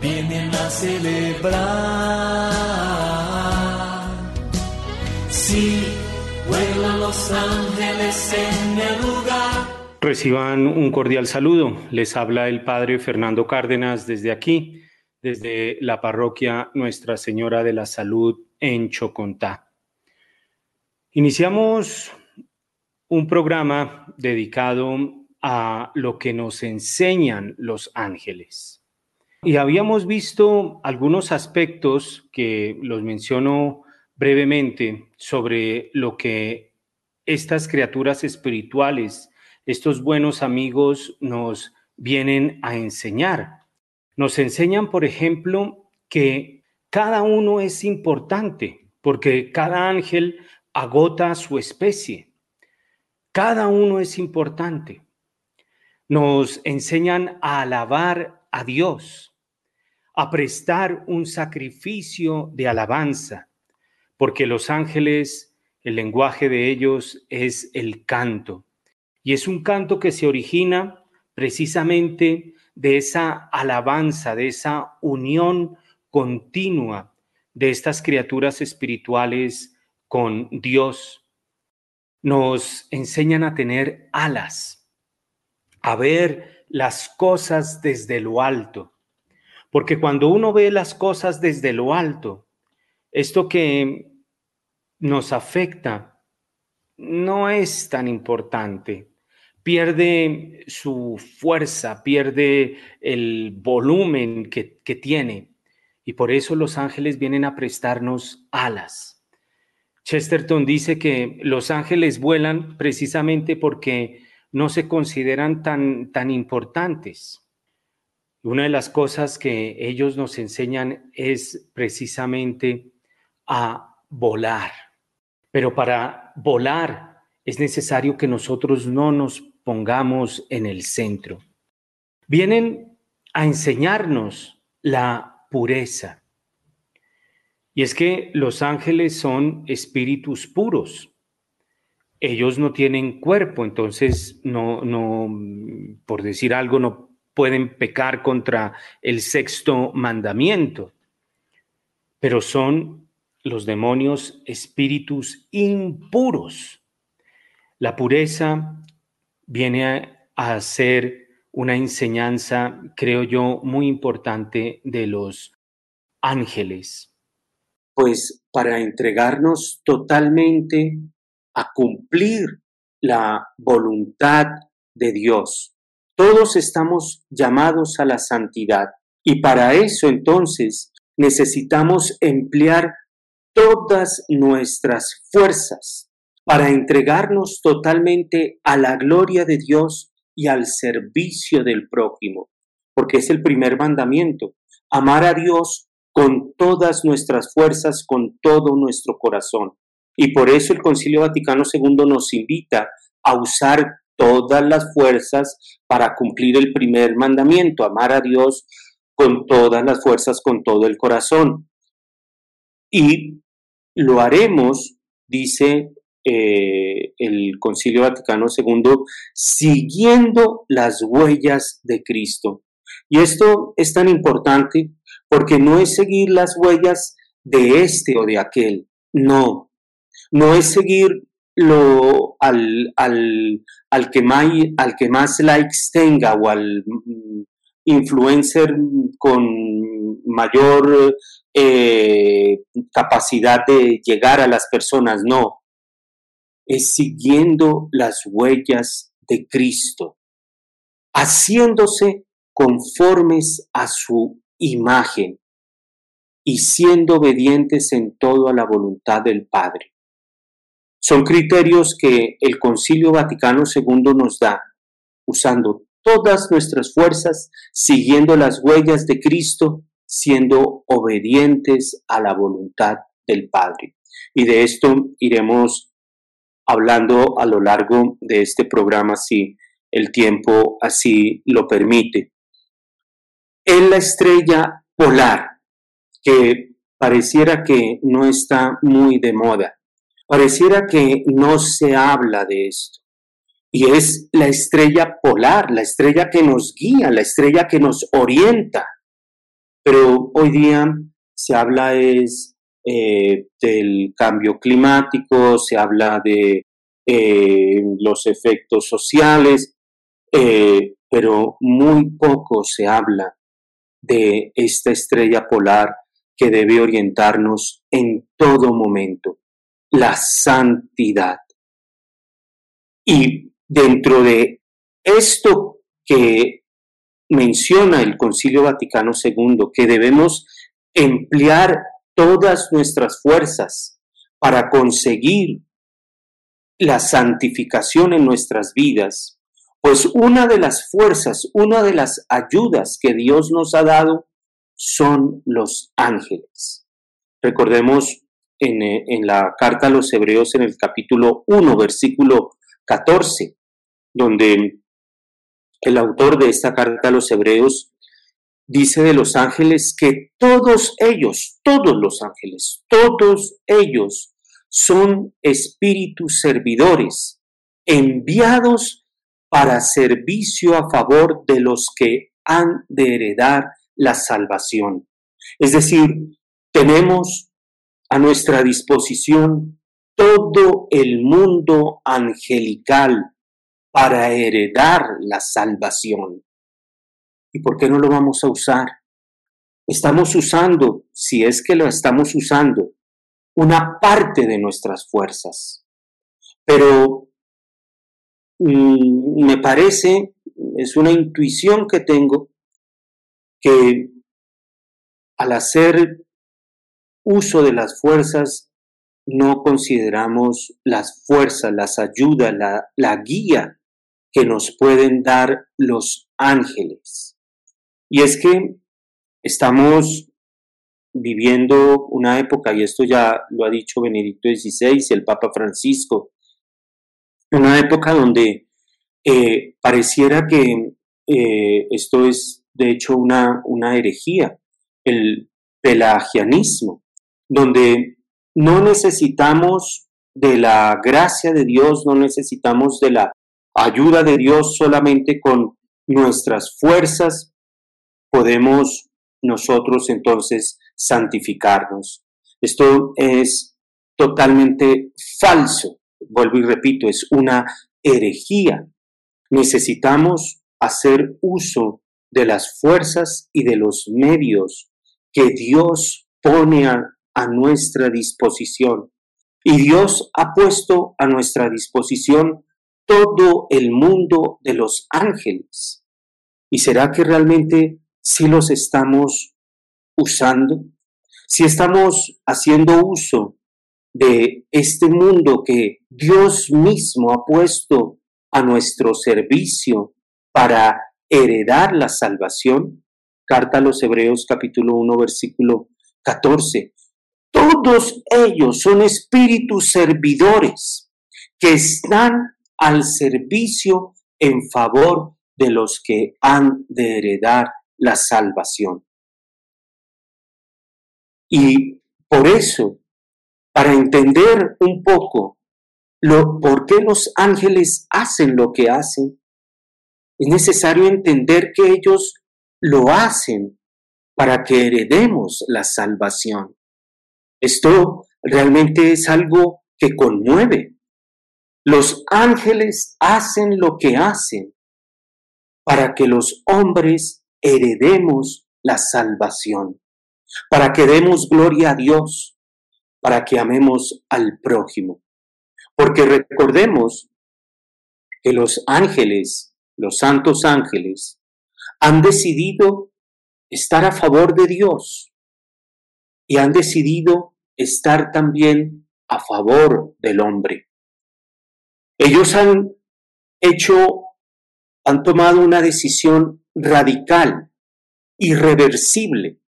vienen a celebrar. Sí, vuelan los ángeles en el lugar. Reciban un cordial saludo. Les habla el Padre Fernando Cárdenas desde aquí, desde la parroquia Nuestra Señora de la Salud en Chocontá. Iniciamos un programa dedicado a lo que nos enseñan los ángeles. Y habíamos visto algunos aspectos que los menciono brevemente sobre lo que estas criaturas espirituales, estos buenos amigos nos vienen a enseñar. Nos enseñan, por ejemplo, que cada uno es importante porque cada ángel agota su especie. Cada uno es importante. Nos enseñan a alabar a Dios, a prestar un sacrificio de alabanza, porque los ángeles, el lenguaje de ellos es el canto. Y es un canto que se origina precisamente de esa alabanza, de esa unión continua de estas criaturas espirituales con Dios. Nos enseñan a tener alas, a ver las cosas desde lo alto porque cuando uno ve las cosas desde lo alto, esto que nos afecta no es tan importante. Pierde su fuerza, pierde el volumen que, tiene. Y por eso los ángeles vienen a prestarnos alas. Chesterton dice que los ángeles vuelan precisamente porque no se consideran tan, tan importantes. Una de las cosas que ellos nos enseñan es precisamente a volar. Pero para volar es necesario que nosotros no nos pongamos en el centro. Vienen a enseñarnos la pureza. Y es que los ángeles son espíritus puros. Ellos no tienen cuerpo, entonces no, no, por decir algo, no pueden pecar contra el sexto mandamiento, pero son los demonios espíritus impuros. La pureza viene a, ser una enseñanza, creo yo, muy importante de los ángeles. Pues para entregarnos totalmente a cumplir la voluntad de Dios, todos estamos llamados a la santidad y para eso entonces necesitamos emplear todas nuestras fuerzas para entregarnos totalmente a la gloria de Dios y al servicio del prójimo, porque es el primer mandamiento, amar a Dios con todas nuestras fuerzas, con todo nuestro corazón. Y por eso el Concilio Vaticano II nos invita a usar todas las fuerzas para cumplir el primer mandamiento, amar a Dios con todas las fuerzas, con todo el corazón. Y lo haremos, dice eh, el Concilio Vaticano II, siguiendo las huellas de Cristo. Y esto es tan importante porque no es seguir las huellas de este o de aquel, no, no es seguir lo, al, al, al, que más, al que más likes tenga o al mm, influencer con mayor eh, capacidad de llegar a las personas, no, es siguiendo las huellas de Cristo, haciéndose conformes a su imagen y siendo obedientes en todo a la voluntad del Padre. Son criterios que el Concilio Vaticano II nos da, usando todas nuestras fuerzas, siguiendo las huellas de Cristo, siendo obedientes a la voluntad del Padre. Y de esto iremos hablando a lo largo de este programa si el tiempo así lo permite. Es la estrella polar que pareciera que no está muy de moda, pareciera que no se habla de esto. Y es la estrella polar, la estrella que nos guía, la estrella que nos orienta. Pero hoy día se habla es eh, del cambio climático, se habla de eh, los efectos sociales, eh, pero muy poco se habla de esta estrella polar que debe orientarnos en todo momento, la santidad. Y dentro de esto que menciona el Concilio Vaticano II, que debemos emplear todas nuestras fuerzas para conseguir la santificación en nuestras vidas, pues una de las fuerzas, una de las ayudas que Dios nos ha dado son los ángeles. Recordemos en, eh, en, la carta a los Hebreos en el capítulo 1, versículo 14, donde el autor de esta carta a los Hebreos dice de los ángeles que todos ellos, todos los ángeles, todos ellos son espíritus servidores enviados para servicio a favor de los que han de heredar la salvación. Es decir, tenemos a nuestra disposición todo el mundo angelical para heredar la salvación. ¿Y por qué no lo vamos a usar? Estamos usando, si es que lo estamos usando, una parte de nuestras fuerzas. Pero mm, me parece, es una intuición que tengo, que al hacer uso de las fuerzas no consideramos las fuerzas, las ayudas, la, guía que nos pueden dar los ángeles. Y es que estamos viviendo una época, y esto ya lo ha dicho Benedicto XVI el Papa Francisco, una época donde eh, pareciera que eh, esto es de hecho una, una herejía, el pelagianismo, donde no necesitamos de la gracia de Dios, no necesitamos de la ayuda de Dios solamente con nuestras fuerzas, podemos nosotros entonces santificarnos. Esto es totalmente falso. Vuelvo y repito, es una herejía. Necesitamos hacer uso de las fuerzas y de los medios que Dios pone a, nuestra disposición. Y Dios ha puesto a nuestra disposición todo el mundo de los ángeles. ¿Y será que realmente si los estamos usando? Si estamos haciendo uso de este mundo que Dios mismo ha puesto a nuestro servicio para heredar la salvación. Carta a los Hebreos capítulo 1 versículo 14. Todos ellos son espíritus servidores que están al servicio en favor de los que han de heredar la salvación. Y por eso, para entender un poco lo, por qué los ángeles hacen lo que hacen, es necesario entender que ellos lo hacen para que heredemos la salvación. Esto realmente es algo que conmueve. Los ángeles hacen lo que hacen para que los hombres heredemos la salvación, para que demos gloria a Dios, para que amemos al prójimo. Porque recordemos que los ángeles los santos ángeles, han decidido estar a favor de Dios y han decidido estar también a favor del hombre. Ellos han hecho, han tomado una decisión radical, irreversible,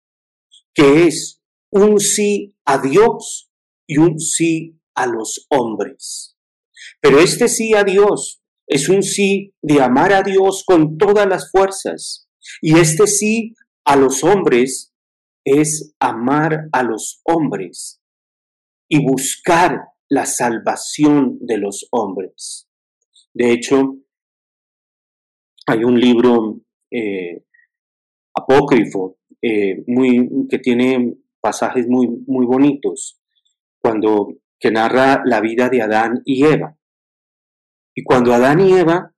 que es un sí a Dios y un sí a los hombres. Pero este sí a Dios es un sí de amar a Dios con todas las fuerzas. Y este sí a los hombres es amar a los hombres y buscar la salvación de los hombres. De hecho, hay un libro eh, apócrifo eh, muy, que tiene pasajes muy, muy bonitos, cuando, que narra la vida de Adán y Eva. Y cuando Adán y Eva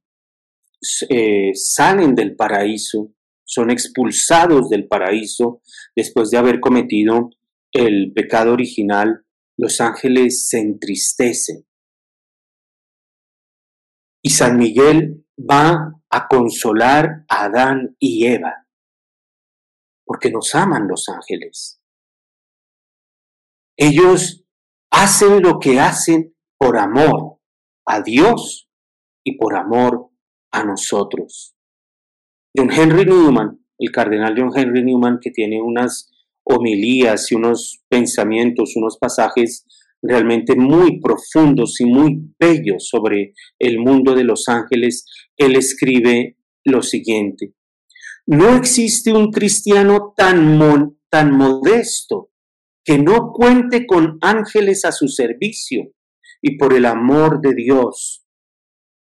eh, salen del paraíso, son expulsados del paraíso después de haber cometido el pecado original, los ángeles se entristecen. Y San Miguel va a consolar a Adán y Eva, porque nos aman los ángeles. Ellos hacen lo que hacen por amor a Dios y por amor a nosotros. John Henry Newman, el cardenal John Henry Newman, que tiene unas homilías y unos pensamientos, unos pasajes realmente muy profundos y muy bellos sobre el mundo de los ángeles, él escribe lo siguiente. No existe un cristiano tan, tan modesto que no cuente con ángeles a su servicio y por el amor de Dios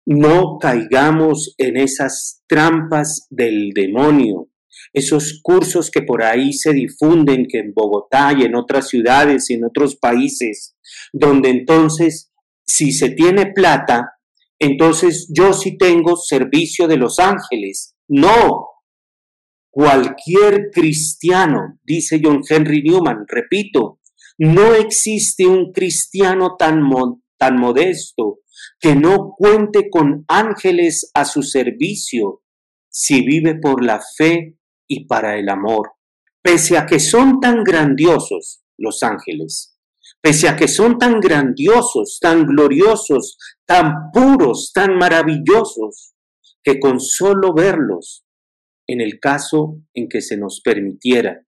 no caigamos en esas trampas del demonio, esos cursos que por ahí se difunden, que en Bogotá y en otras ciudades y en otros países, donde entonces, si se tiene plata, entonces yo sí tengo servicio de los ángeles. No, cualquier cristiano, dice John Henry Newman, repito, no existe un cristiano tan, tan modesto que no cuente con ángeles a su servicio si vive por la fe y para el amor. Pese a que son tan grandiosos los ángeles, pese a que son tan grandiosos, tan gloriosos, tan puros, tan maravillosos, que con solo verlos, en el caso en que se nos permitiera,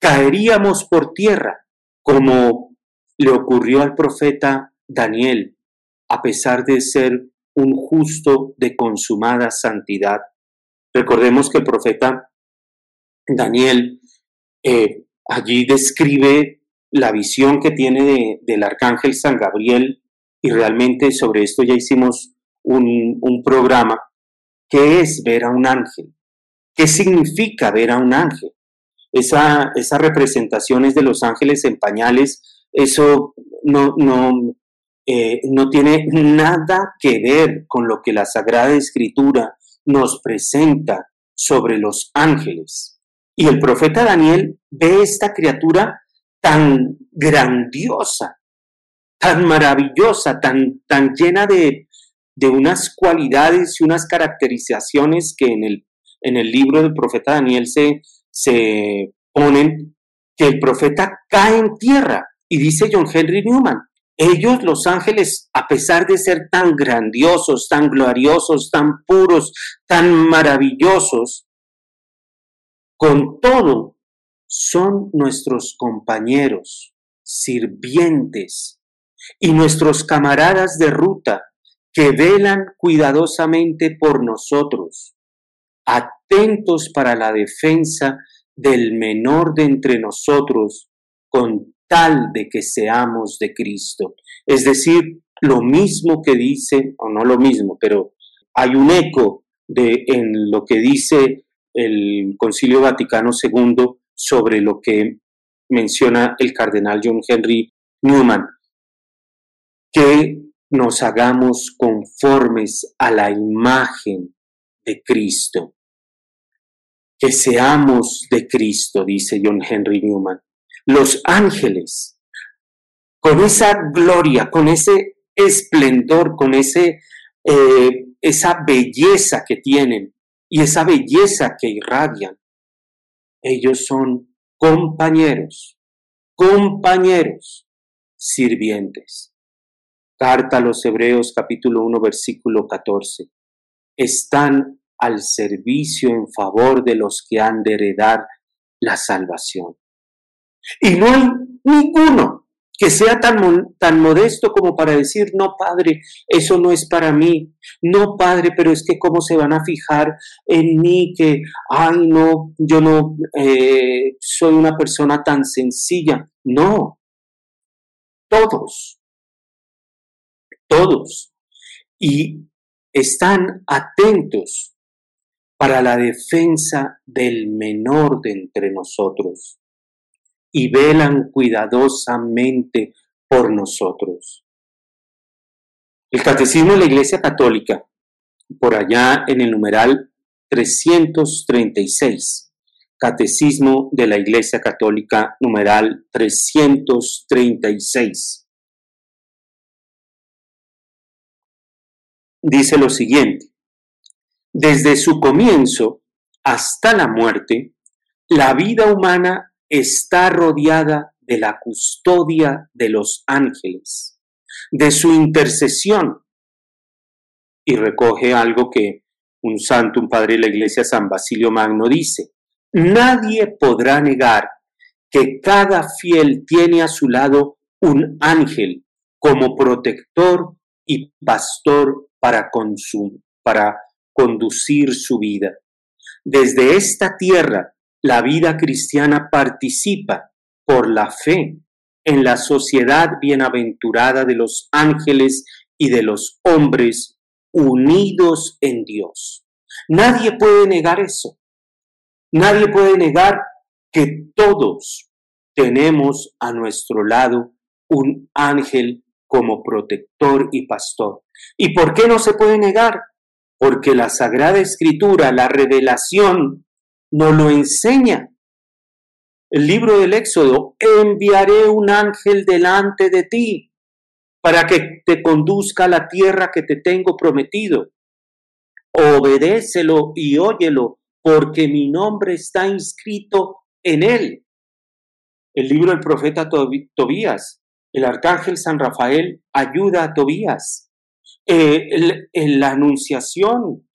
caeríamos por tierra, como le ocurrió al profeta Daniel, a pesar de ser un justo de consumada santidad. Recordemos que el profeta Daniel eh, allí describe la visión que tiene del arcángel San Gabriel y realmente sobre esto ya hicimos un, programa. ¿Qué es ver a un ángel? ¿Qué significa ver a un ángel? Esa, esas representaciones de los ángeles en pañales, eso no, no, eh, no tiene nada que ver con lo que la Sagrada Escritura nos presenta sobre los ángeles. Y el profeta Daniel ve esta criatura tan grandiosa, tan maravillosa, tan, tan llena de, de unas cualidades y unas caracterizaciones que en el, en el libro del profeta Daniel se, se ponen, que el profeta cae en tierra. Y dice John Henry Newman, ellos, los ángeles, a pesar de ser tan grandiosos, tan gloriosos, tan puros, tan maravillosos, con todo, son nuestros compañeros, sirvientes y nuestros camaradas de ruta que velan cuidadosamente por nosotros, atentos para la defensa del menor de entre nosotros con de que seamos de Cristo. Es decir, lo mismo que dice, o no lo mismo, pero hay un eco de en lo que dice el Concilio Vaticano II sobre lo que menciona el cardenal John Henry Newman, que nos hagamos conformes a la imagen de Cristo, que seamos de Cristo, dice John Henry Newman los ángeles, con esa gloria, con ese esplendor, con ese, eh, esa belleza que tienen y esa belleza que irradian, ellos son compañeros, compañeros, sirvientes. Carta a los Hebreos capítulo 1 versículo 14. Están al servicio en favor de los que han de heredar la salvación. Y no hay ninguno que sea tan, tan modesto como para decir, no, Padre, eso no es para mí, no, Padre, pero es que cómo se van a fijar en mí, que, ay, no, yo no eh, soy una persona tan sencilla. No, todos, todos, y están atentos para la defensa del menor de entre nosotros y velan cuidadosamente por nosotros. El Catecismo de la Iglesia Católica, por allá en el numeral 336, Catecismo de la Iglesia Católica, numeral 336. Dice lo siguiente, desde su comienzo hasta la muerte, la vida humana está rodeada de la custodia de los ángeles, de su intercesión. Y recoge algo que un santo, un padre de la iglesia, San Basilio Magno, dice, nadie podrá negar que cada fiel tiene a su lado un ángel como protector y pastor para, para conducir su vida. Desde esta tierra la vida cristiana participa por la fe en la sociedad bienaventurada de los ángeles y de los hombres unidos en Dios. Nadie puede negar eso. Nadie puede negar que todos tenemos a nuestro lado un ángel como protector y pastor. ¿Y por qué no se puede negar? Porque la Sagrada Escritura, la revelación nos lo enseña. El libro del Éxodo, enviaré un ángel delante de ti para que te conduzca a la tierra que te tengo prometido. Obedécelo y óyelo, porque mi nombre está inscrito en él. El libro del profeta Tobías, el arcángel San Rafael ayuda a Tobías. Eh, en la anunciación,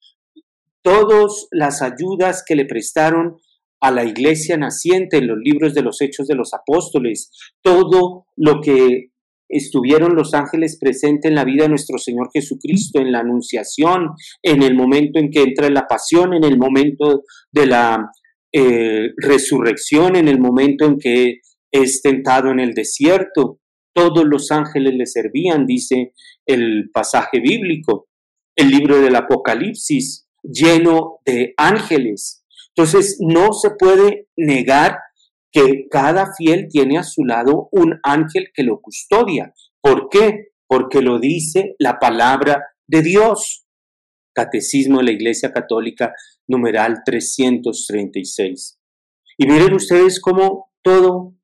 todas las ayudas que le prestaron a la iglesia naciente en los libros de los hechos de los apóstoles, todo lo que estuvieron los ángeles presentes en la vida de nuestro Señor Jesucristo, en la anunciación, en el momento en que entra en la pasión, en el momento de la eh, resurrección, en el momento en que es tentado en el desierto. Todos los ángeles le servían, dice el pasaje bíblico. El libro del Apocalipsis lleno de ángeles. Entonces, no se puede negar que cada fiel tiene a su lado un ángel que lo custodia. ¿Por qué? Porque lo dice la palabra de Dios. Catecismo de la Iglesia Católica, numeral 336. Y miren ustedes cómo todo,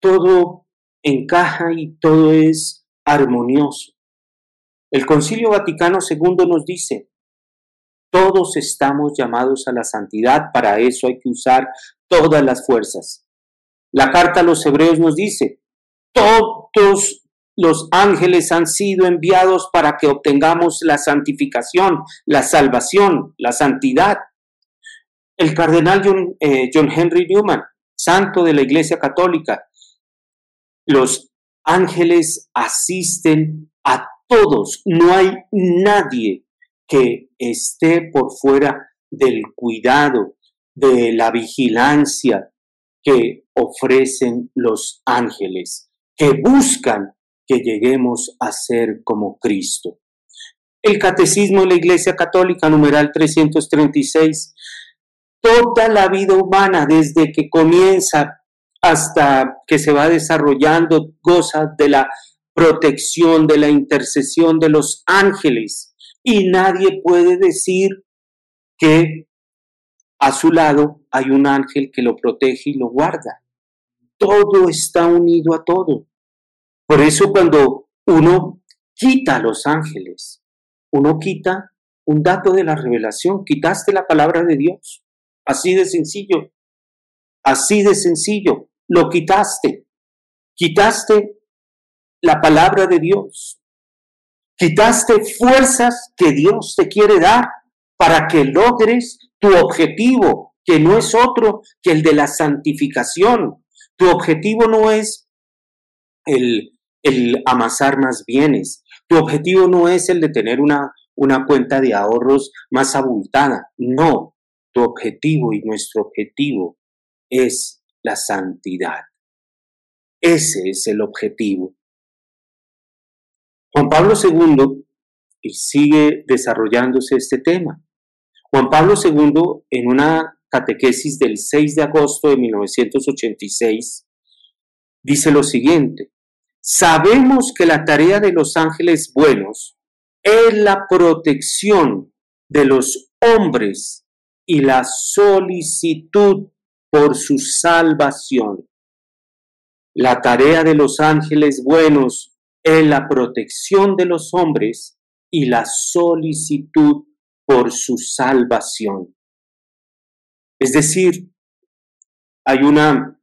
todo encaja y todo es armonioso. El Concilio Vaticano II nos dice, todos estamos llamados a la santidad, para eso hay que usar todas las fuerzas. La carta a los hebreos nos dice, todos los ángeles han sido enviados para que obtengamos la santificación, la salvación, la santidad. El cardenal John, eh, Henry Newman, santo de la Iglesia Católica, los ángeles asisten a todos, no hay nadie que esté por fuera del cuidado, de la vigilancia que ofrecen los ángeles, que buscan que lleguemos a ser como Cristo. El Catecismo de la Iglesia Católica, numeral 336, toda la vida humana, desde que comienza hasta que se va desarrollando, goza de la protección, de la intercesión de los ángeles y nadie puede decir que a su lado hay un ángel que lo protege y lo guarda. Todo está unido a todo. Por eso cuando uno quita a los ángeles, uno quita un dato de la revelación, quitaste la palabra de Dios. Así de sencillo, así de sencillo, lo quitaste. Quitaste la palabra de Dios. Quitaste fuerzas que Dios te quiere dar para que logres tu objetivo, que no es otro que el de la santificación. Tu objetivo no es el el amasar más bienes. Tu objetivo no es el de tener una, una cuenta de ahorros más abultada. No, tu objetivo y nuestro objetivo es la santidad. Ese es el objetivo. Juan Pablo II, y sigue desarrollándose este tema. Juan Pablo II, en una catequesis del 6 de agosto de 1986, dice lo siguiente, sabemos que la tarea de los ángeles buenos es la protección de los hombres y la solicitud por su salvación. La tarea de los ángeles buenos es la protección de los hombres y la solicitud por su salvación. Es decir, hay una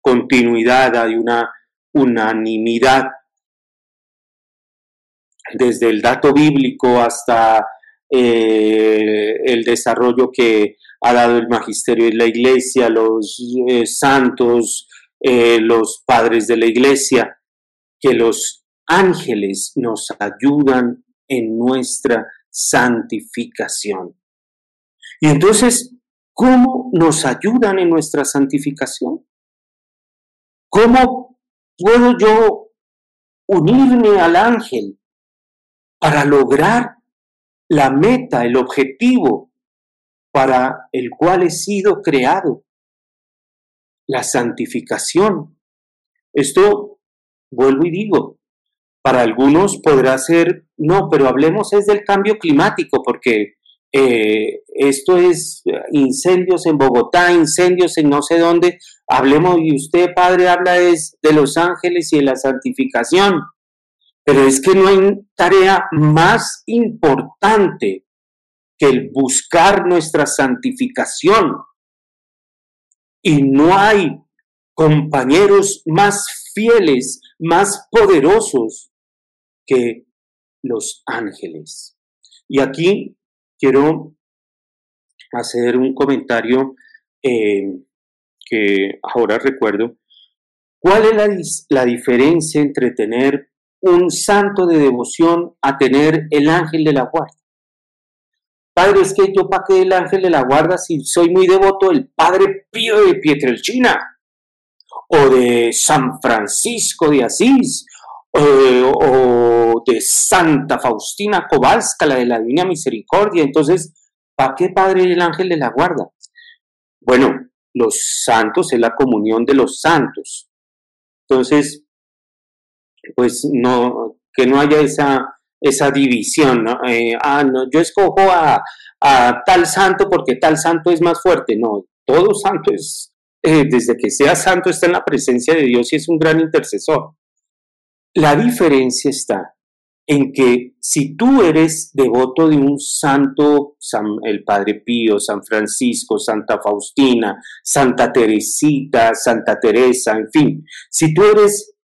continuidad, hay una unanimidad desde el dato bíblico hasta eh, el desarrollo que ha dado el magisterio de la iglesia, los eh, santos, eh, los padres de la iglesia, que los ángeles nos ayudan en nuestra santificación. Y entonces, ¿cómo nos ayudan en nuestra santificación? ¿Cómo puedo yo unirme al ángel para lograr la meta, el objetivo para el cual he sido creado? La santificación. Esto, vuelvo y digo, para algunos podrá ser, no, pero hablemos es del cambio climático, porque eh, esto es incendios en Bogotá, incendios en no sé dónde, hablemos, y usted, padre, habla es de los ángeles y de la santificación, pero es que no hay tarea más importante que el buscar nuestra santificación. Y no hay compañeros más fieles, más poderosos que los ángeles. Y aquí quiero hacer un comentario eh, que ahora recuerdo. ¿Cuál es la, la diferencia entre tener un santo de devoción a tener el ángel de la guarda? Padre, es que yo para qué el ángel de la guarda si soy muy devoto del Padre Pío de Pietrelcina o de San Francisco de Asís o de Santa Faustina Kowalska, la de la Divina Misericordia. Entonces, ¿para qué Padre el ángel de la guarda? Bueno, los santos es la comunión de los santos. Entonces, pues no, que no haya esa, esa división, eh, ah, no, yo escojo a, a, tal santo porque tal santo es más fuerte. No, todo santo es, eh, desde que sea santo está en la presencia de Dios y es un gran intercesor. La diferencia está en que si tú eres devoto de un santo, el Padre Pío, San Francisco, Santa Faustina, Santa Teresita, Santa Teresa, en fin, si tú eres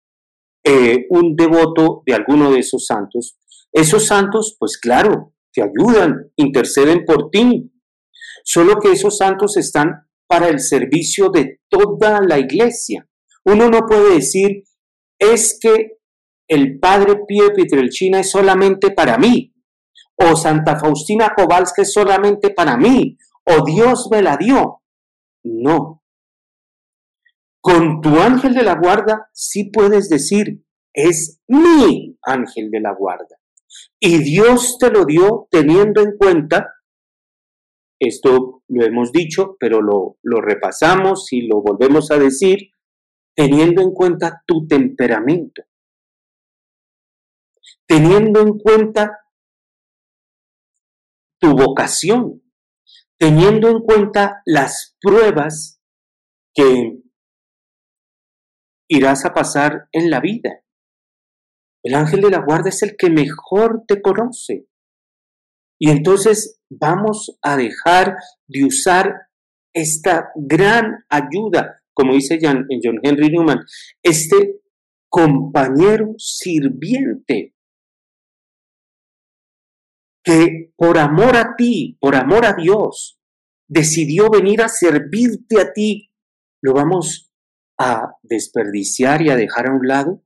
eh, un devoto de alguno de esos santos, esos santos, pues claro, te ayudan, interceden por ti. Solo que esos santos están para el servicio de toda la iglesia. Uno no puede decir, es que el Padre Pío Pietrelcina es solamente para mí, o Santa Faustina Kowalska es solamente para mí, o Dios me la dio. No. Con tu ángel de la guarda sí puedes decir, es mi ángel de la guarda. Y Dios te lo dio teniendo en cuenta, esto lo hemos dicho, pero lo, lo repasamos y lo volvemos a decir, teniendo en cuenta tu temperamento teniendo en cuenta tu vocación, teniendo en cuenta las pruebas que irás a pasar en la vida. El ángel de la guarda es el que mejor te conoce. Y entonces vamos a dejar de usar esta gran ayuda, como dice John, John Henry Newman, este compañero sirviente que por amor a ti, por amor a Dios, decidió venir a servirte a ti, lo vamos a desperdiciar y a dejar a un lado?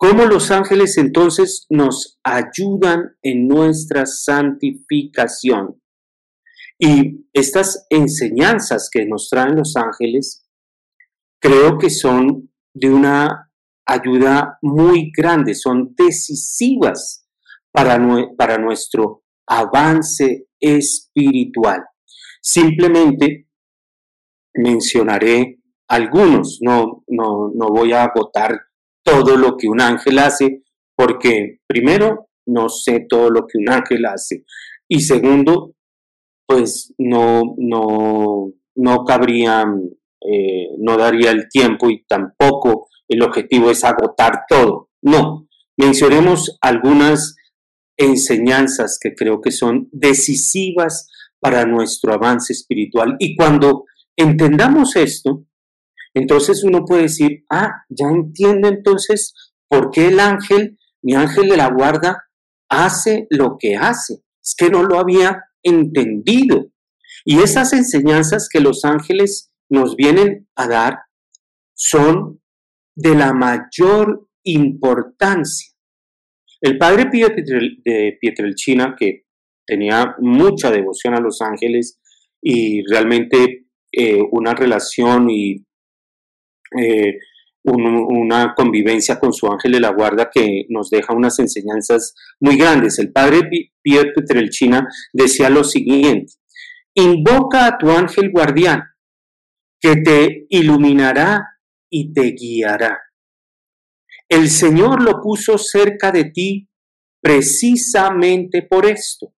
Cómo los ángeles entonces nos ayudan en nuestra santificación. Y estas enseñanzas que nos traen los ángeles, creo que son de una ayuda muy grande, son decisivas para, para nuestro avance espiritual. Simplemente mencionaré algunos, no, no, no voy a agotar todo lo que un ángel hace, porque primero, no sé todo lo que un ángel hace, y segundo, pues no, no, no cabría, eh, no daría el tiempo y tampoco el objetivo es agotar todo. No, mencionemos algunas enseñanzas que creo que son decisivas para nuestro avance espiritual. Y cuando entendamos esto, entonces uno puede decir, ah, ya entiendo entonces por qué el ángel, mi ángel de la guarda, hace lo que hace. Es que no lo había entendido. Y esas enseñanzas que los ángeles nos vienen a dar son de la mayor importancia. El padre Pío de Pietrelcina, que tenía mucha devoción a los ángeles y realmente eh, una relación y eh, una convivencia con su ángel de la guarda que nos deja unas enseñanzas muy grandes. El padre Pierre Petrelchina decía lo siguiente, invoca a tu ángel guardián que te iluminará y te guiará. El Señor lo puso cerca de ti precisamente por esto,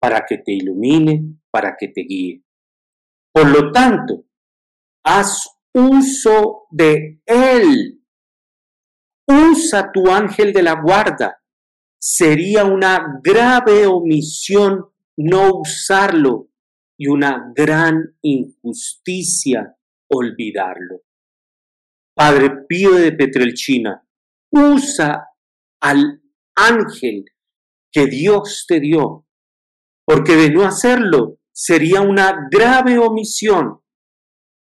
para que te ilumine, para que te guíe. Por lo tanto, haz uso de él. Usa tu ángel de la guarda. Sería una grave omisión no usarlo y una gran injusticia olvidarlo. Padre Pío de Petrelchina, usa al ángel que Dios te dio, porque de no hacerlo sería una grave omisión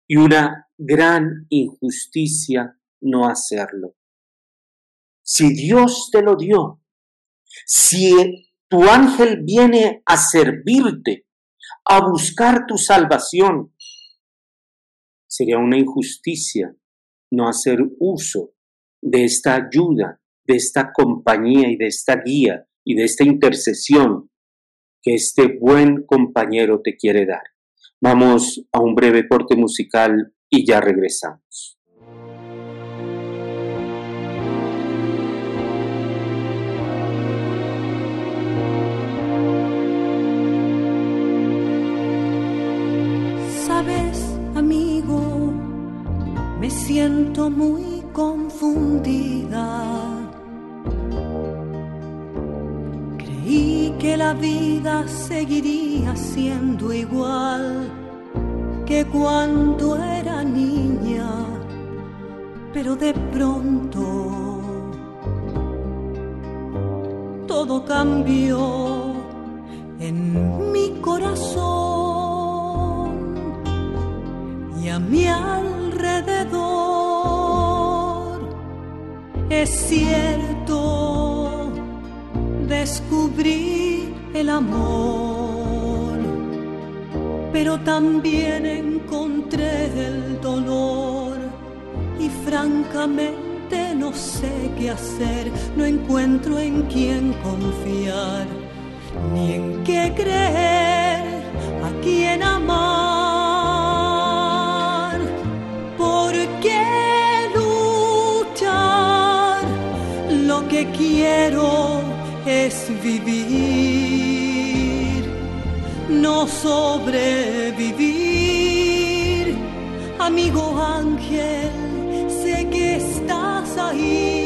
y una gran injusticia no hacerlo. Si Dios te lo dio, si tu ángel viene a servirte, a buscar tu salvación, sería una injusticia no hacer uso de esta ayuda, de esta compañía y de esta guía y de esta intercesión que este buen compañero te quiere dar. Vamos a un breve corte musical y ya regresamos. Sabes, amigo, me siento muy confundida. Creí que la vida seguiría siendo igual que cuando era niña, pero de pronto todo cambió en mi corazón y a mi alrededor. Es cierto, descubrí el amor pero también encontré el dolor. Y francamente no sé qué hacer, no encuentro en quién confiar, ni en qué creer, a quién amar, por qué luchar, lo que quiero es vivir no sobrevivir. Amigo ángel, sé que estás ahí,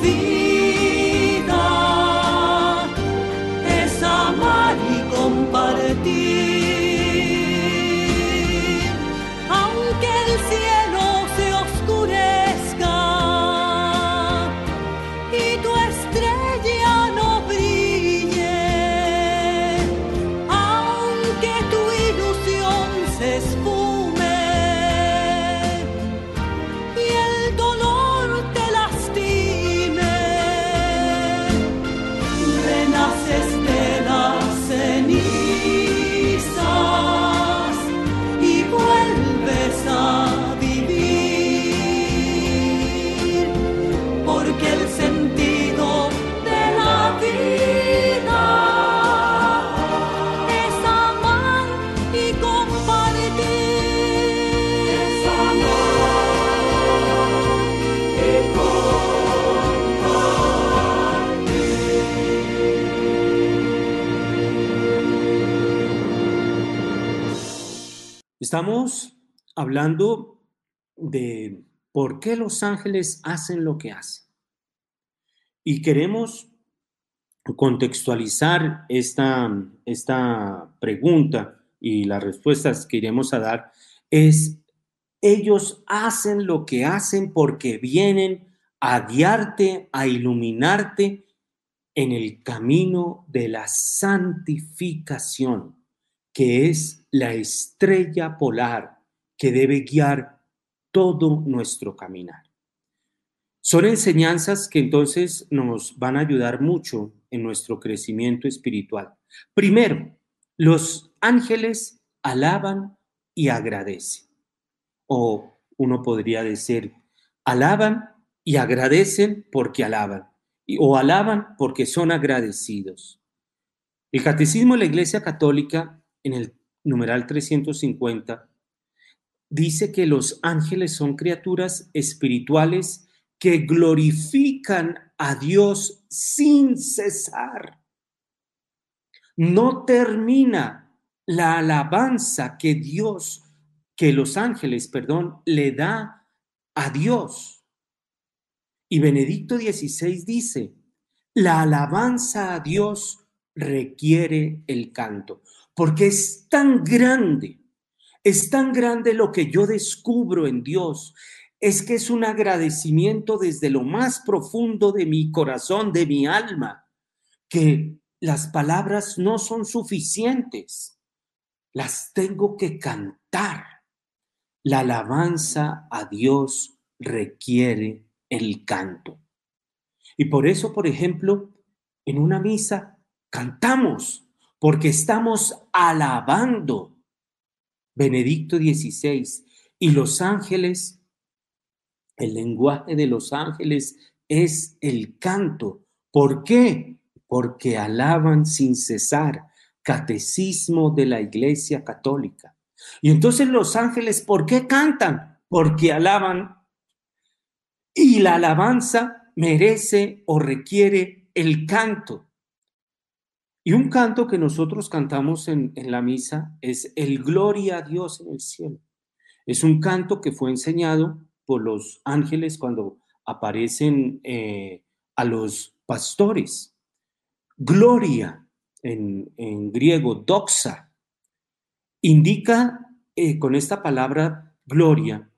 vida. Estamos hablando de por qué los ángeles hacen lo que hacen. Y queremos contextualizar esta, esta pregunta y las respuestas que iremos a dar es, ellos hacen lo que hacen porque vienen a guiarte, a iluminarte en el camino de la santificación, que es la estrella polar que debe guiar todo nuestro caminar. Son enseñanzas que entonces nos van a ayudar mucho en nuestro crecimiento espiritual. Primero, los ángeles alaban y agradecen. O uno podría decir, alaban y agradecen porque alaban. O alaban porque son agradecidos. El Catecismo de la Iglesia Católica, en el numeral 350, dice que los ángeles son criaturas espirituales que glorifican a Dios sin cesar. No termina la alabanza que Dios, que los ángeles, perdón, le da a Dios. Y Benedicto XVI dice, la alabanza a Dios requiere el canto, porque es tan grande, es tan grande lo que yo descubro en Dios, es que es un agradecimiento desde lo más profundo de mi corazón, de mi alma, que las palabras no son suficientes, las tengo que cantar. La alabanza a Dios requiere el canto. Y por eso, por ejemplo, en una misa cantamos, porque estamos alabando. Benedicto XVI y los ángeles el lenguaje de los ángeles es el canto. ¿Por qué? Porque alaban sin cesar. Catecismo de la Iglesia Católica. Y entonces los ángeles, ¿por qué cantan? Porque alaban. Y la alabanza merece o requiere el canto. Y un canto que nosotros cantamos en, la misa es el Gloria a Dios en el cielo. Es un canto que fue enseñado por los ángeles cuando aparecen eh, a los pastores. Gloria, en, griego, doxa, indica, eh, con esta palabra gloria,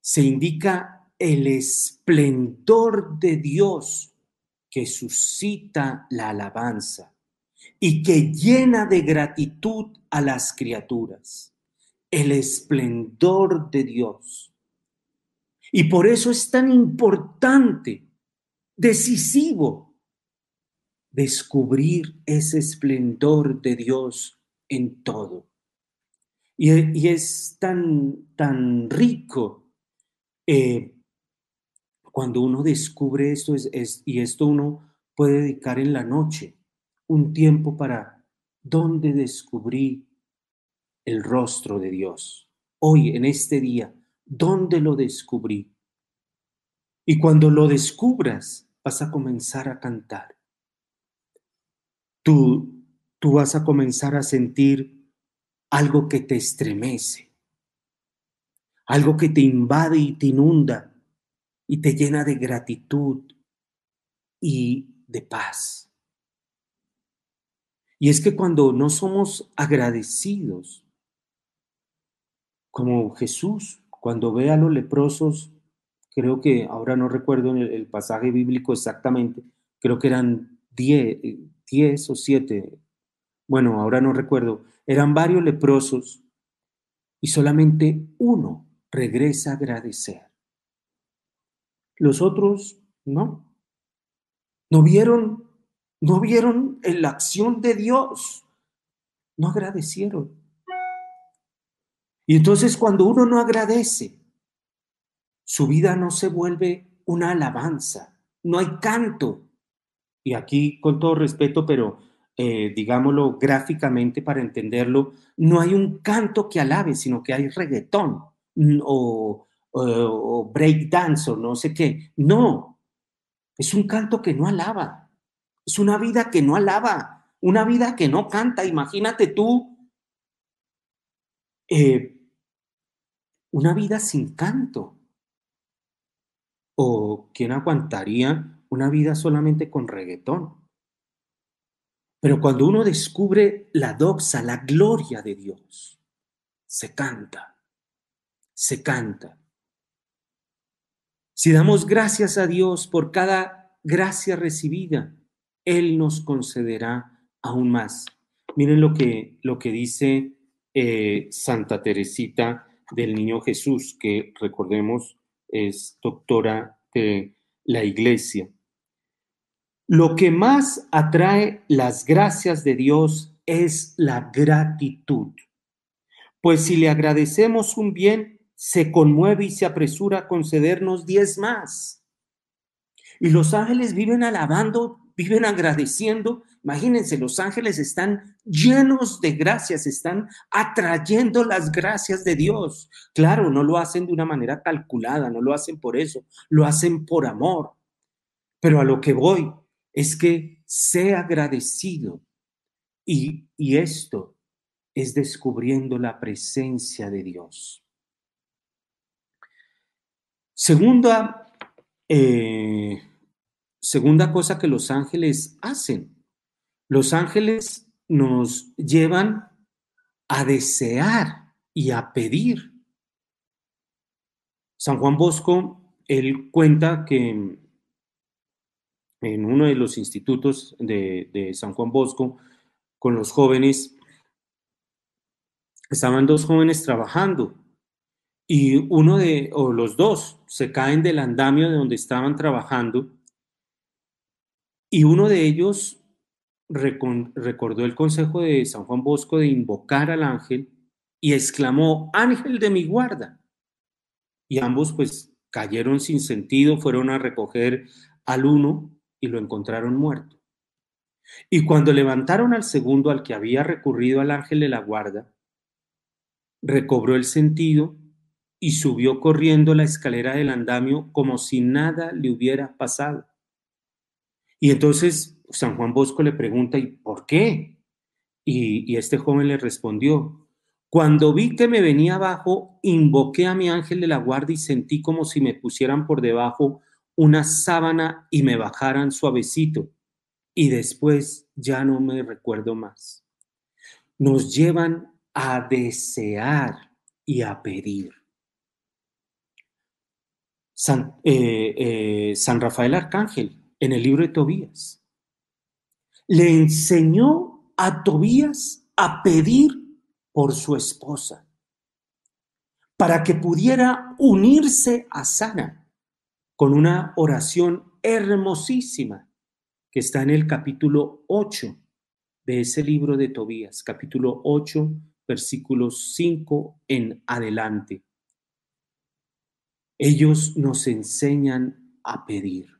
se indica el esplendor de Dios que suscita la alabanza y que llena de gratitud a las criaturas. El esplendor de Dios. Y por eso es tan importante, decisivo, descubrir ese esplendor de Dios en todo. Y, es tan, tan rico eh, cuando uno descubre esto, es, y esto uno puede dedicar en la noche un tiempo para dónde descubrí el rostro de Dios. Hoy, en este día, ¿Dónde lo descubrí? Y cuando lo descubras, vas a comenzar a cantar. Tú, tú vas a comenzar a sentir algo que te estremece, algo que te invade y te inunda y te llena de gratitud y de paz. Y es que cuando no somos agradecidos, como Jesús, cuando ve a los leprosos, creo que ahora no recuerdo el, pasaje bíblico exactamente, creo que eran 10 diez o siete, bueno, ahora no recuerdo, eran varios leprosos y solamente uno regresa a agradecer. Los otros no. No vieron, no vieron la acción de Dios. No agradecieron. Y entonces cuando uno no agradece, su vida no se vuelve una alabanza, no hay canto. Y aquí, con todo respeto, pero eh, digámoslo gráficamente para entenderlo, no hay un canto que alabe, sino que hay reggaetón mm, o, o, o break dance o no sé qué. No, es un canto que no alaba, es una vida que no alaba, una vida que no canta. Imagínate tú eh, una vida sin canto. ¿O quién aguantaría una vida solamente con reggaetón? Pero cuando uno descubre la doxa, la gloria de Dios, se canta, se canta. Si damos gracias a Dios por cada gracia recibida, Él nos concederá aún más. Miren lo que, lo que dice eh, Santa Teresita del Niño Jesús, que recordemos es doctora de la Iglesia. Lo que más atrae las gracias de Dios es la gratitud. Pues si le agradecemos un bien, se conmueve y se apresura a concedernos diez más. Y los ángeles viven alabando, viven agradeciendo. Imagínense, los ángeles están llenos de gracias, están atrayendo las gracias de Dios. Claro, no lo hacen de una manera calculada, no lo hacen por eso, lo hacen por amor. Pero a lo que voy es que sea agradecido y, y esto es descubriendo la presencia de Dios. Segunda, eh, segunda cosa que los ángeles hacen. Los ángeles nos llevan a desear y a pedir. San Juan Bosco, él cuenta que en uno de los institutos de, San Juan Bosco con los jóvenes. Estaban dos jóvenes trabajando y uno de, o los dos, se caen del andamio de donde estaban trabajando y uno de ellos recordó el consejo de San Juan Bosco de invocar al ángel y exclamó, ángel de mi guarda. Y ambos pues cayeron sin sentido, fueron a recoger al uno y lo encontraron muerto. Y cuando levantaron al segundo al que había recurrido al ángel de la guarda, recobró el sentido y subió corriendo la escalera del andamio como si nada le hubiera pasado. Y entonces San Juan Bosco le pregunta, ¿y por qué? Y, este joven le respondió, cuando vi que me venía abajo, invoqué a mi ángel de la guarda y sentí como si me pusieran por debajo una sábana y me bajaran suavecito y después ya no me recuerdo más. Nos llevan a desear y a pedir. San, eh, eh, San Rafael Arcángel, en el libro de Tobías, le enseñó a Tobías a pedir por su esposa, para que pudiera unirse a Sara con una oración hermosísima que está en el capítulo 8 de ese libro de Tobías, capítulo 8, versículos 5 en adelante. Ellos nos enseñan a pedir.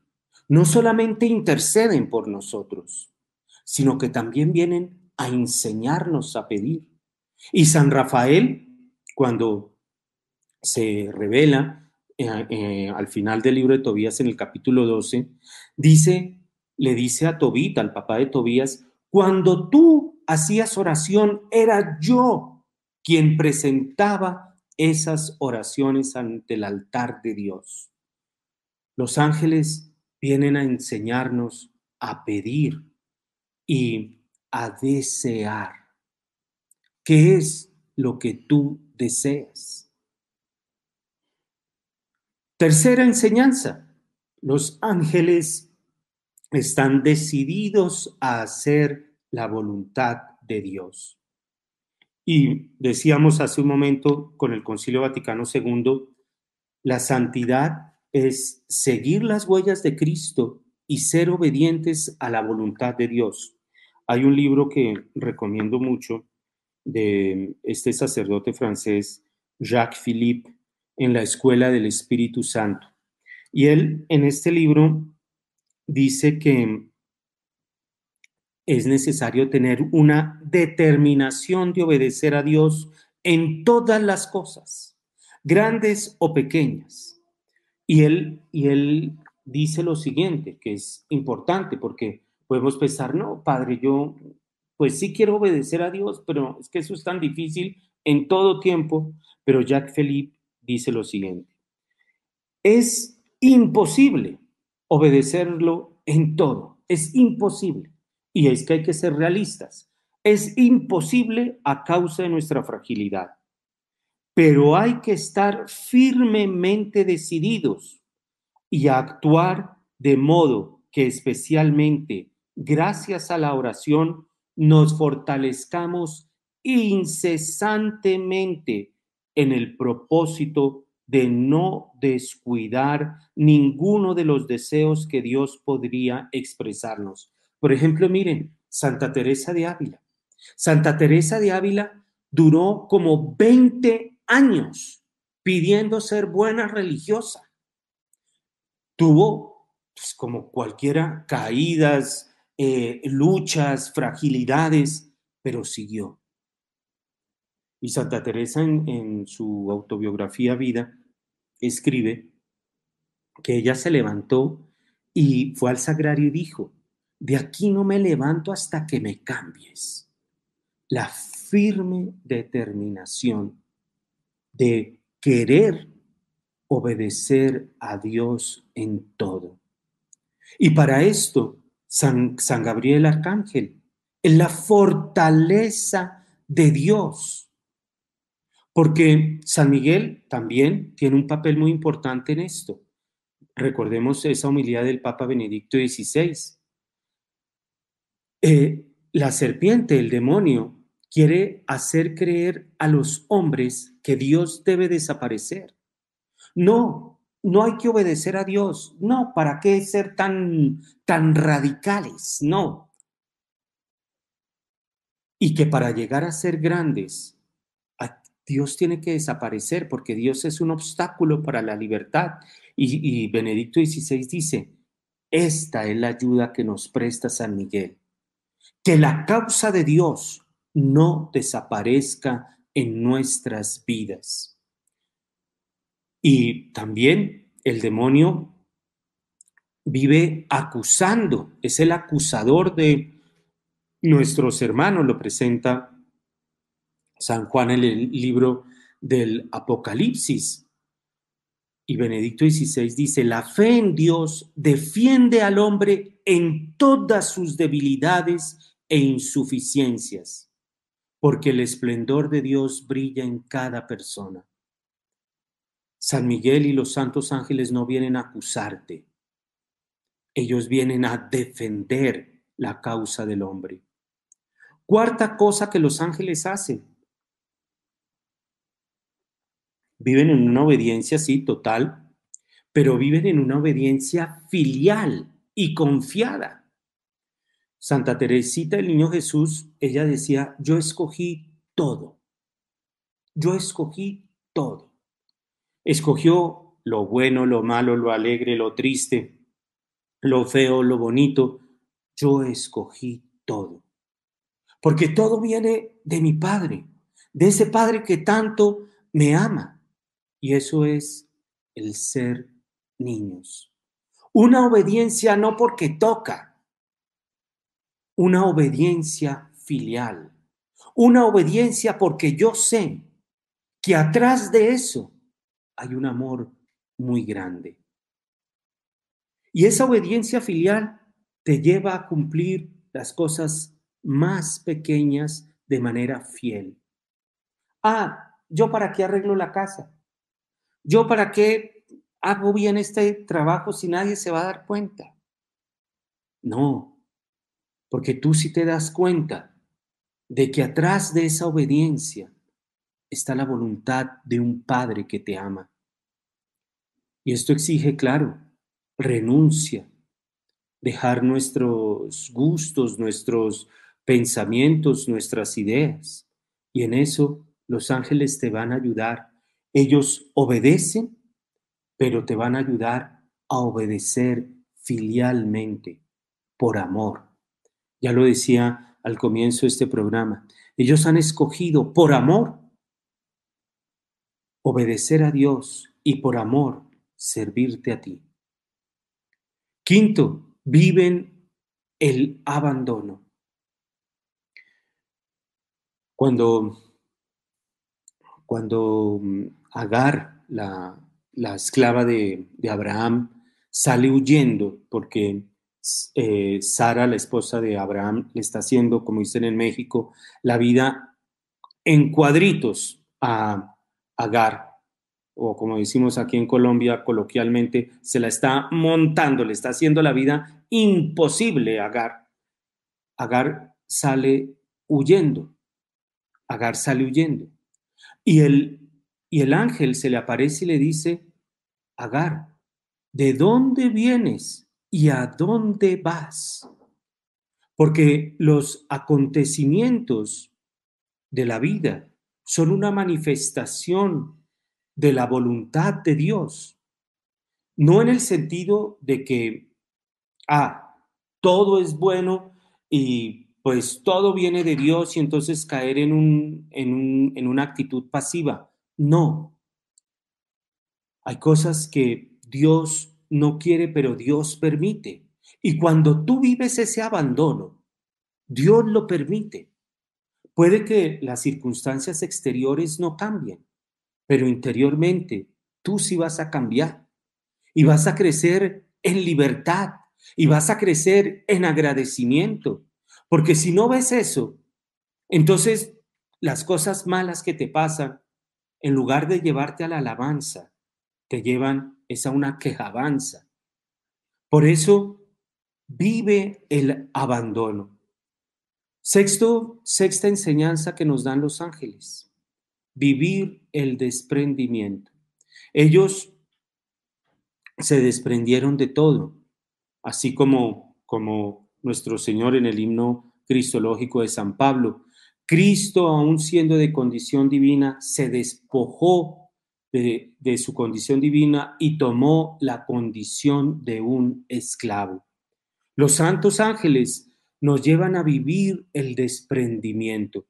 No solamente interceden por nosotros, sino que también vienen a enseñarnos a pedir. Y San Rafael, cuando se revela eh, eh, al final del libro de Tobías, en el capítulo 12, dice, le dice a Tobit, al papá de Tobías, cuando tú hacías oración, era yo quien presentaba esas oraciones ante el altar de Dios. Los ángeles vienen a enseñarnos a pedir y a desear. ¿Qué es lo que tú deseas? Tercera enseñanza, los ángeles están decididos a hacer la voluntad de Dios. Y decíamos hace un momento con el Concilio Vaticano II, la santidad es seguir las huellas de Cristo y ser obedientes a la voluntad de Dios. Hay un libro que recomiendo mucho de este sacerdote francés, Jacques Philippe, en la escuela del Espíritu Santo. Y él en este libro dice que es necesario tener una determinación de obedecer a Dios en todas las cosas, grandes o pequeñas. Y él, y él dice lo siguiente, que es importante porque podemos pensar, no, padre, yo pues sí quiero obedecer a Dios, pero es que eso es tan difícil en todo tiempo. Pero Jacques Philippe dice lo siguiente. Es imposible obedecerlo en todo. Es imposible. Y es que hay que ser realistas. Es imposible a causa de nuestra fragilidad. Pero hay que estar firmemente decididos y actuar de modo que especialmente gracias a la oración nos fortalezcamos incesantemente en el propósito de no descuidar ninguno de los deseos que Dios podría expresarnos. Por ejemplo, miren, Santa Teresa de Ávila. Santa Teresa de Ávila duró como 20 años pidiendo ser buena religiosa. Tuvo, pues, como cualquiera, caídas, eh, luchas, fragilidades, pero siguió. Y Santa Teresa en, su autobiografía Vida escribe que ella se levantó y fue al sagrario y dijo, de aquí no me levanto hasta que me cambies. La firme determinación de querer obedecer a Dios en todo. Y para esto, San, San Gabriel Arcángel es la fortaleza de Dios porque San Miguel también tiene un papel muy importante en esto. Recordemos esa humildad del Papa Benedicto XVI. Eh, la serpiente, el demonio, quiere hacer creer a los hombres que Dios debe desaparecer. No, no hay que obedecer a Dios. No, ¿para qué ser tan, tan radicales? No. Y que para llegar a ser grandes Dios tiene que desaparecer porque Dios es un obstáculo para la libertad. Y, Benedicto XVI dice, esta es la ayuda que nos presta San Miguel. Que la causa de Dios no desaparezca en nuestras vidas. Y también el demonio vive acusando, es el acusador de nuestros hermanos, lo presenta San Juan en el libro del Apocalipsis. Y Benedicto XVI dice, la fe en Dios defiende al hombre en todas sus debilidades e insuficiencias, porque el esplendor de Dios brilla en cada persona. San Miguel y los santos ángeles no vienen a acusarte, ellos vienen a defender la causa del hombre. Cuarta cosa que los ángeles hacen, Viven en una obediencia, sí, total, pero viven en una obediencia filial y confiada. Santa Teresita, el niño Jesús, ella decía, yo escogí todo. Yo escogí todo. Escogió lo bueno, lo malo, lo alegre, lo triste, lo feo, lo bonito. Yo escogí todo. Porque todo viene de mi Padre, de ese Padre que tanto me ama. Y eso es el ser niños. Una obediencia no porque toca, una obediencia filial, una obediencia porque yo sé que atrás de eso hay un amor muy grande. Y esa obediencia filial te lleva a cumplir las cosas más pequeñas de manera fiel. Ah, ¿yo para qué arreglo la casa? ¿Yo para qué hago bien este trabajo si nadie se va a dar cuenta? No, porque tú sí te das cuenta de que atrás de esa obediencia está la voluntad de un Padre que te ama. Y esto exige, claro, renuncia, dejar nuestros gustos, nuestros pensamientos, nuestras ideas. Y en eso los ángeles te van a ayudar ellos obedecen, pero te van a ayudar a obedecer filialmente, por amor. Ya lo decía al comienzo de este programa. Ellos han escogido por amor obedecer a Dios y por amor servirte a ti. Quinto, viven el abandono. Cuando, cuando Agar la, la esclava de, de, Abraham, sale huyendo porque eh, Sara, la esposa de Abraham, le está haciendo, como dicen en México, la vida en cuadritos a Agar, o como decimos aquí en Colombia coloquialmente, se la está montando, le está haciendo la vida imposible a Agar. Agar sale huyendo. Agar sale huyendo. Y el, y el ángel se le aparece y le dice, Agar, ¿de dónde vienes y a dónde vas? Porque los acontecimientos de la vida son una manifestación de la voluntad de Dios. No en el sentido de que, ah, todo es bueno y pues todo viene de Dios y entonces caer en, un, en, en una actitud pasiva. No. Hay cosas que Dios no quiere, pero Dios permite. Y cuando tú vives ese abandono, Dios lo permite. Puede que las circunstancias exteriores no cambien, pero interiormente tú sí vas a cambiar y vas a crecer en libertad y vas a crecer en agradecimiento. Porque si no ves eso, entonces las cosas malas que te pasan, en lugar de llevarte a la alabanza, te llevan es a una quejabanza. Por eso vive el abandono. Sexto, sexta enseñanza que nos dan los ángeles vivir el desprendimiento. Ellos se desprendieron de todo, así como, como nuestro Señor en el himno cristológico de San Pablo. Cristo, aun siendo de condición divina, se despojó de, su condición divina y tomó la condición de un esclavo. Los santos ángeles nos llevan a vivir el desprendimiento.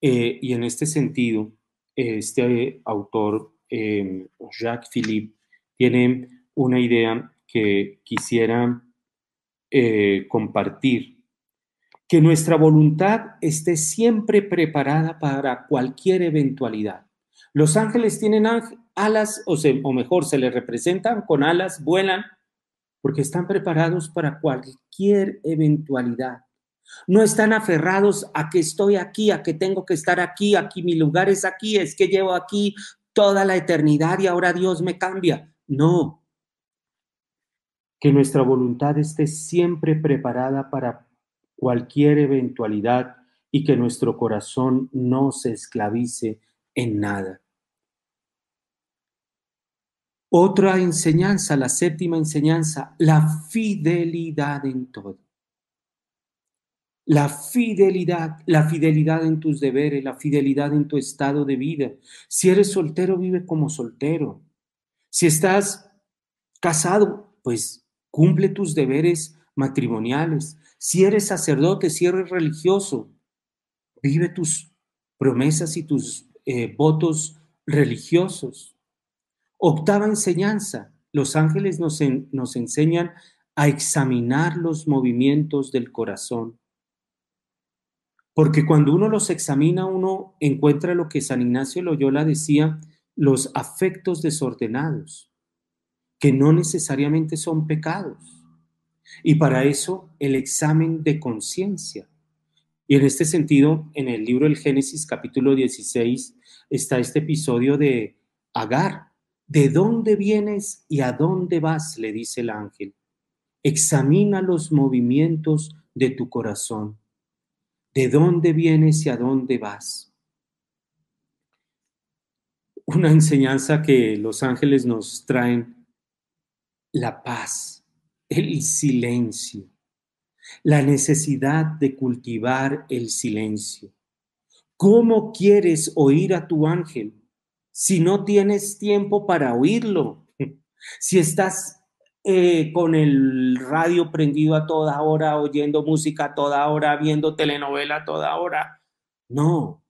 Eh, y en este sentido, este autor, em, Jacques Philippe, tiene una idea que quisiera eh, compartir, que nuestra voluntad esté siempre preparada para cualquier eventualidad. Los ángeles tienen alas, o, o mejor, se les representan con alas, vuelan, porque están preparados para cualquier eventualidad. No están aferrados a que estoy aquí, a que tengo que estar aquí, aquí mi lugar es aquí, es que llevo aquí toda la eternidad y ahora Dios me cambia. No. Que nuestra voluntad esté siempre preparada para cualquier eventualidad y que nuestro corazón no se esclavice en nada. Otra enseñanza, la séptima enseñanza, la fidelidad en todo. La fidelidad, la fidelidad en tus deberes, la fidelidad en tu estado de vida. Si eres soltero, vive como soltero. Si estás casado, pues cumple tus deberes matrimoniales. Si eres sacerdote, si eres religioso, vive tus promesas y tus eh, votos religiosos. Octava enseñanza. Los ángeles nos, nos enseñan a examinar los movimientos del corazón. Porque cuando uno los examina, uno encuentra lo que San Ignacio Loyola decía, los afectos desordenados, que no necesariamente son pecados. Y para eso el examen de conciencia. Y en este sentido, en el libro del Génesis capítulo 16 está este episodio de Agar. ¿De dónde vienes y a dónde vas? le dice el ángel. Examina los movimientos de tu corazón de dónde vienes y a dónde vas. Una enseñanza que los ángeles nos traen, la paz, el silencio, la necesidad de cultivar el silencio. ¿Cómo quieres oír a tu ángel si no tienes tiempo para oírlo? Si estás eh, con el radio prendido a toda hora, oyendo música a toda hora, viendo telenovela a toda hora. No.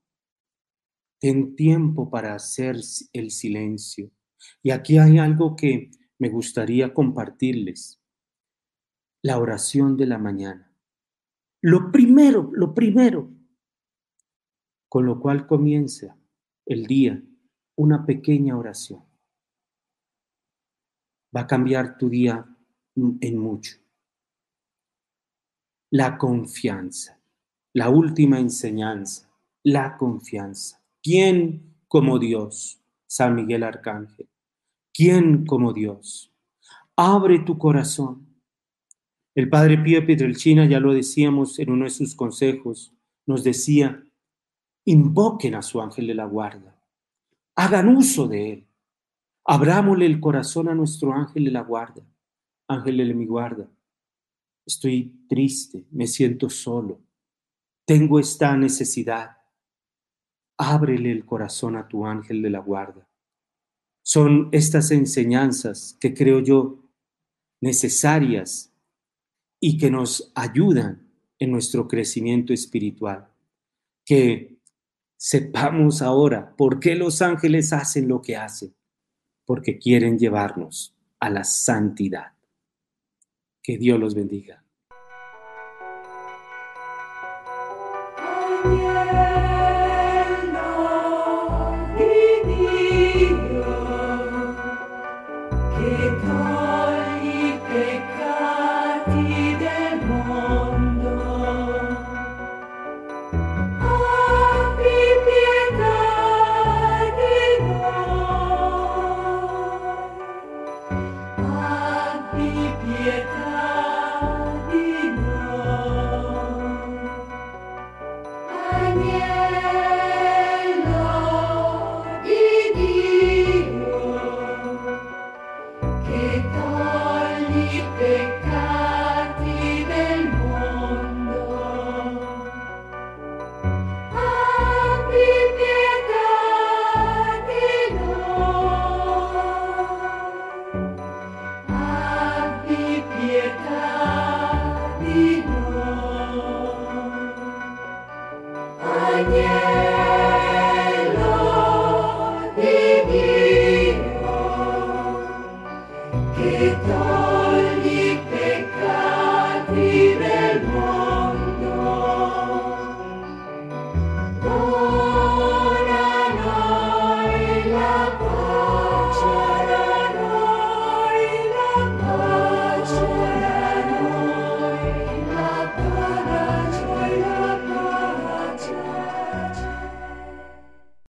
Ten tiempo para hacer el silencio. Y aquí hay algo que me gustaría compartirles. La oración de la mañana. Lo primero, lo primero, con lo cual comienza el día una pequeña oración va a cambiar tu día en mucho. La confianza, la última enseñanza, la confianza. ¿Quién como Dios? San Miguel Arcángel. ¿Quién como Dios? Abre tu corazón. El padre Pío Pietrelcina, ya lo decíamos en uno de sus consejos, nos decía, invoquen a su ángel de la guarda, hagan uso de él, abrámosle el corazón a nuestro ángel de la guarda, ángel de mi guarda. Estoy triste, me siento solo, tengo esta necesidad. Ábrele el corazón a tu ángel de la guarda. Son estas enseñanzas que creo yo necesarias y que nos ayudan en nuestro crecimiento espiritual. Que sepamos ahora por qué los ángeles hacen lo que hacen, porque quieren llevarnos a la santidad. Que Dios los bendiga.